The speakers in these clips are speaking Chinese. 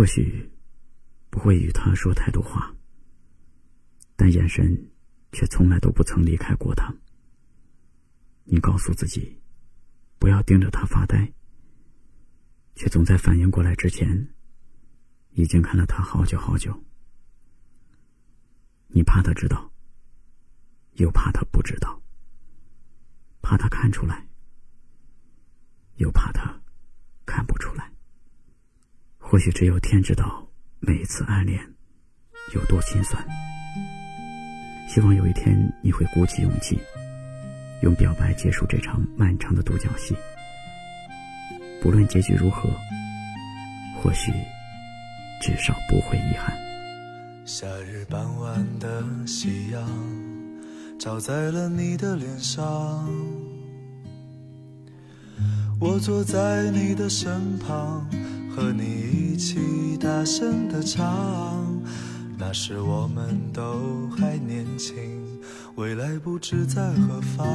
或许不会与他说太多话，但眼神却从来都不曾离开过他。你告诉自己，不要盯着他发呆，却总在反应过来之前，已经看了他好久好久。你怕他知道，又怕他不知道，怕他看出来，又怕他看不出来。或许只有天知道，每一次暗恋有多心酸。希望有一天你会鼓起勇气，用表白结束这场漫长的独角戏。不论结局如何，或许至少不会遗憾。夏日傍晚的夕阳，照在了你的脸上。我坐在你的身旁。和你一起大声的唱，那时我们都还年轻，未来不知在何方。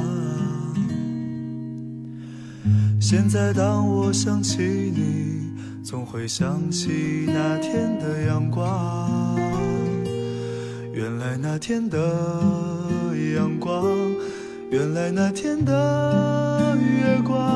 现在当我想起你，总会想起那天的阳光。原来那天的阳光，原来那天的月光。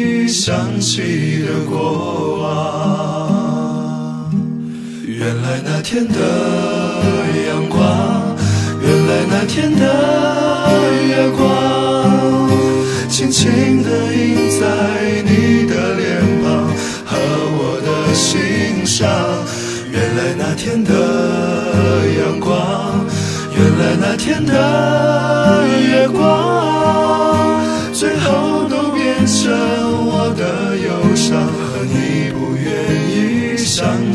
愿意想起的过往。原来那天的阳光，原来那天的月光，轻轻地印在你的脸庞和我的心上。原来那天的阳光，原来那天的月光，最后都变成